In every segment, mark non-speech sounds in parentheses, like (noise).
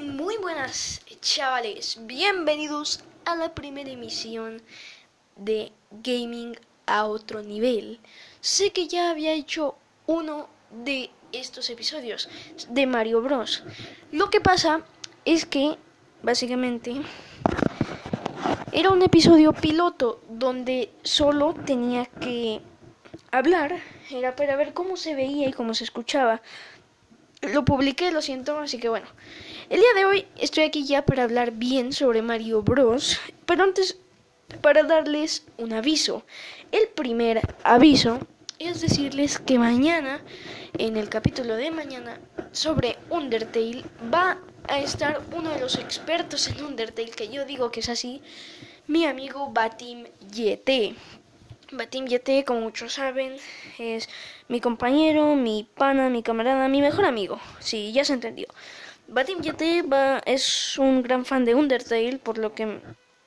Muy buenas chavales, bienvenidos a la primera emisión de Gaming a otro nivel. Sé que ya había hecho uno de estos episodios de Mario Bros. Lo que pasa es que básicamente era un episodio piloto donde solo tenía que hablar, era para ver cómo se veía y cómo se escuchaba. Lo publiqué, lo siento, así que bueno. El día de hoy estoy aquí ya para hablar bien sobre Mario Bros. Pero antes, para darles un aviso. El primer aviso es decirles que mañana, en el capítulo de mañana sobre Undertale, va a estar uno de los expertos en Undertale, que yo digo que es así, mi amigo Batim Yete. Batim Yete, como muchos saben, es mi compañero, mi pana, mi camarada, mi mejor amigo. Sí, ya se entendió. Batim Yete va, es un gran fan de Undertale, por lo que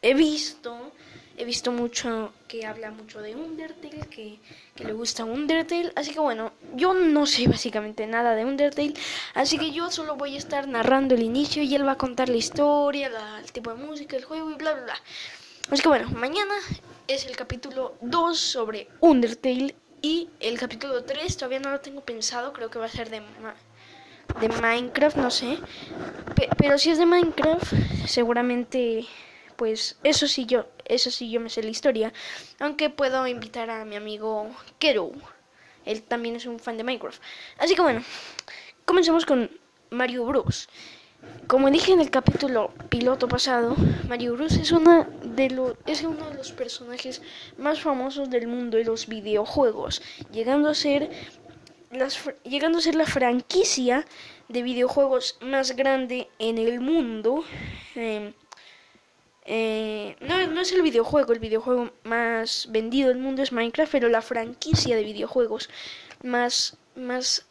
he visto, he visto mucho que habla mucho de Undertale, que, que le gusta Undertale, así que bueno, yo no sé básicamente nada de Undertale, así que yo solo voy a estar narrando el inicio y él va a contar la historia, la, el tipo de música, el juego y bla bla bla. Así que bueno, mañana es el capítulo 2 sobre Undertale y el capítulo 3 todavía no lo tengo pensado, creo que va a ser de de Minecraft, no sé. pero si es de Minecraft, seguramente pues eso sí yo, eso sí yo me sé la historia, aunque puedo invitar a mi amigo Kero. Él también es un fan de Minecraft. Así que bueno, comencemos con Mario Bros. Como dije en el capítulo piloto pasado, Mario Bros es una de es uno de los personajes más famosos del mundo de los videojuegos, llegando a ser llegando a ser la franquicia de videojuegos más grande en el mundo. Em, eh, no, no, es el videojuego, el videojuego más vendido del mundo es Minecraft, pero la franquicia de videojuegos más, más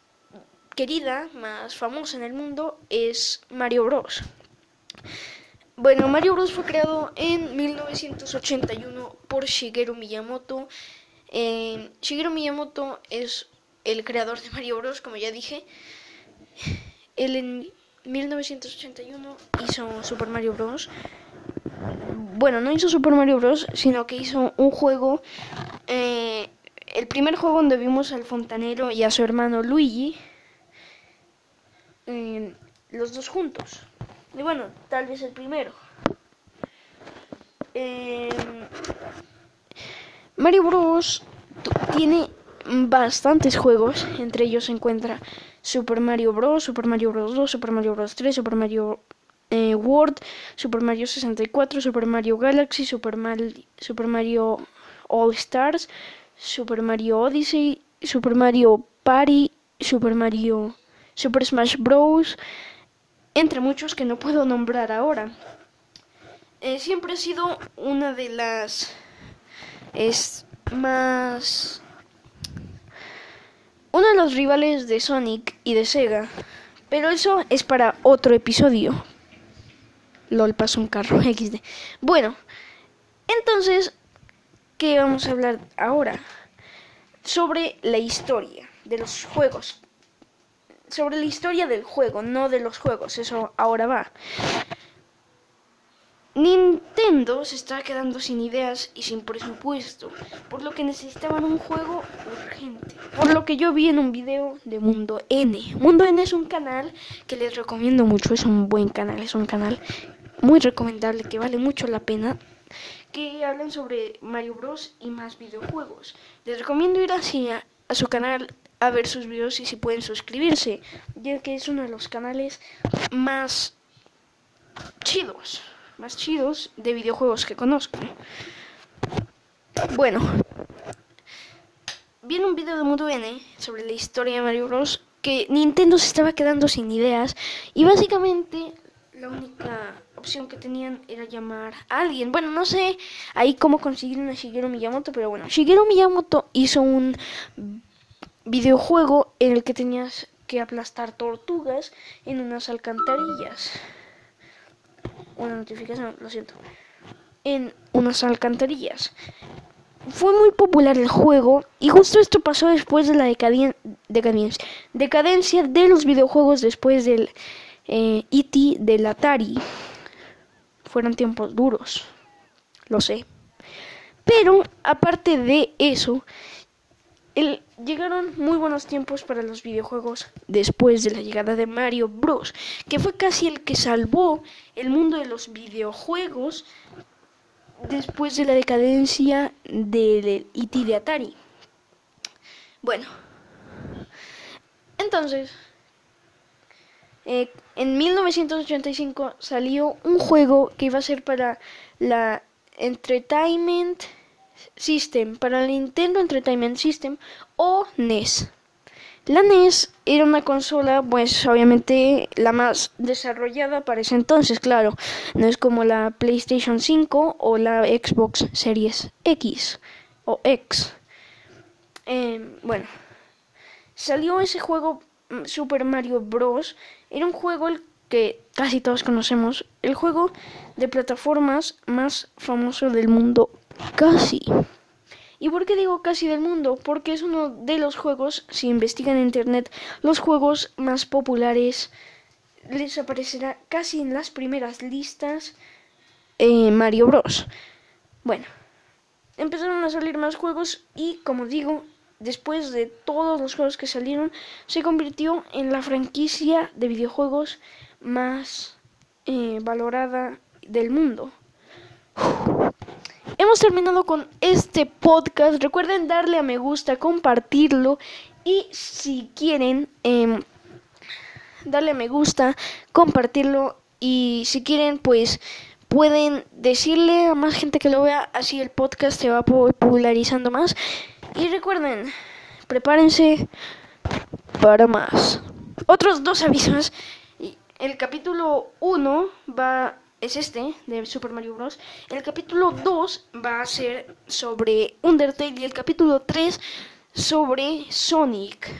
querida, más famosa en el mundo es Mario Bros. Bueno, Mario Bros fue creado en 1981 por Shigeru Miyamoto. Eh, Shigeru Miyamoto es el creador de Mario Bros, como ya dije. Él en 1981 hizo Super Mario Bros. Bueno, no hizo Super Mario Bros, sino que hizo un juego, eh, el primer juego donde vimos al fontanero y a su hermano Luigi, eh, los dos juntos. Y bueno, tal vez el primero. Eh, Mario Bros tiene bastantes juegos, entre ellos se encuentra Super Mario Bros, Super Mario Bros 2, Super Mario Bros 3, Super Mario eh, World, Super Mario 64, Super Mario Galaxy, Super, Super Mario All Stars, Super Mario Odyssey, Super Mario Party, Super Mario Super Smash Bros, entre muchos que no puedo nombrar ahora. Eh, siempre ha sido una de las es más uno de los rivales de Sonic y de Sega. Pero eso es para otro episodio. LOL pasó un carro (laughs) XD. Bueno, entonces, ¿qué vamos a hablar ahora? Sobre la historia de los juegos. Sobre la historia del juego, no de los juegos. Eso ahora va. Nintendo se está quedando sin ideas y sin presupuesto, por lo que necesitaban un juego urgente. Por lo que yo vi en un video de Mundo N. Mundo N es un canal que les recomiendo mucho, es un buen canal, es un canal muy recomendable que vale mucho la pena que hablan sobre Mario Bros y más videojuegos. Les recomiendo ir así a su canal a ver sus videos y si pueden suscribirse, ya que es uno de los canales más chidos más chidos de videojuegos que conozco. Bueno, vi un video de Mundo N sobre la historia de Mario Bros. que Nintendo se estaba quedando sin ideas y básicamente la única opción que tenían era llamar a alguien. Bueno, no sé ahí cómo consiguieron a Shigeru Miyamoto, pero bueno, Shigeru Miyamoto hizo un videojuego en el que tenías que aplastar tortugas en unas alcantarillas una notificación, lo siento, en unas alcantarillas. Fue muy popular el juego y justo esto pasó después de la decadencia, decadencia de los videojuegos después del eh, E.T. del Atari. Fueron tiempos duros, lo sé. Pero aparte de eso, llegaron muy buenos tiempos para los videojuegos después de la llegada de Mario Bros, que fue casi el que salvó el mundo de los videojuegos después de la decadencia del IT de Atari. Bueno, entonces, eh, en 1985 salió un juego que iba a ser para la Entertainment System, para el Nintendo Entertainment System o NES. La NES era una consola, pues obviamente la más desarrollada para ese entonces, claro. No es como la PlayStation 5 o la Xbox Series X o X. Em, bueno, salió ese juego mm, Super Mario Bros. Era un juego el que casi todos conocemos, el juego de plataformas más famoso del mundo, casi. ¿Y por qué digo casi del mundo? Porque es uno de los juegos, si investigan en internet, los juegos más populares. Les aparecerá casi en las primeras listas eh, Mario Bros. Bueno, empezaron a salir más juegos y, como digo, después de todos los juegos que salieron, se convirtió en la franquicia de videojuegos más eh, valorada del mundo hemos terminado con este podcast. Recuerden darle a me gusta, compartirlo y si quieren em, darle a me gusta, compartirlo y si quieren pues pueden decirle a más gente que lo vea, así el podcast se va popularizando más. Y recuerden, prepárense para más. Otros dos avisos. El capítulo 1 va es este, de Super Mario Bros. El capítulo 2 va a ser sobre Undertale y el capítulo 3 sobre Sonic.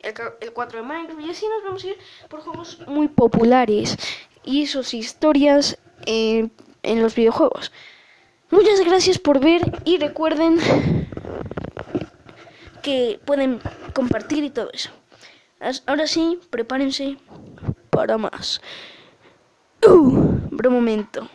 El, 4 de Minecraft y así nos vamos a ir por juegos muy populares y sus historias en los videojuegos. Muchas gracias por ver y recuerden que pueden compartir y todo eso. Ahora sí, prepárense para más. Uh, momento.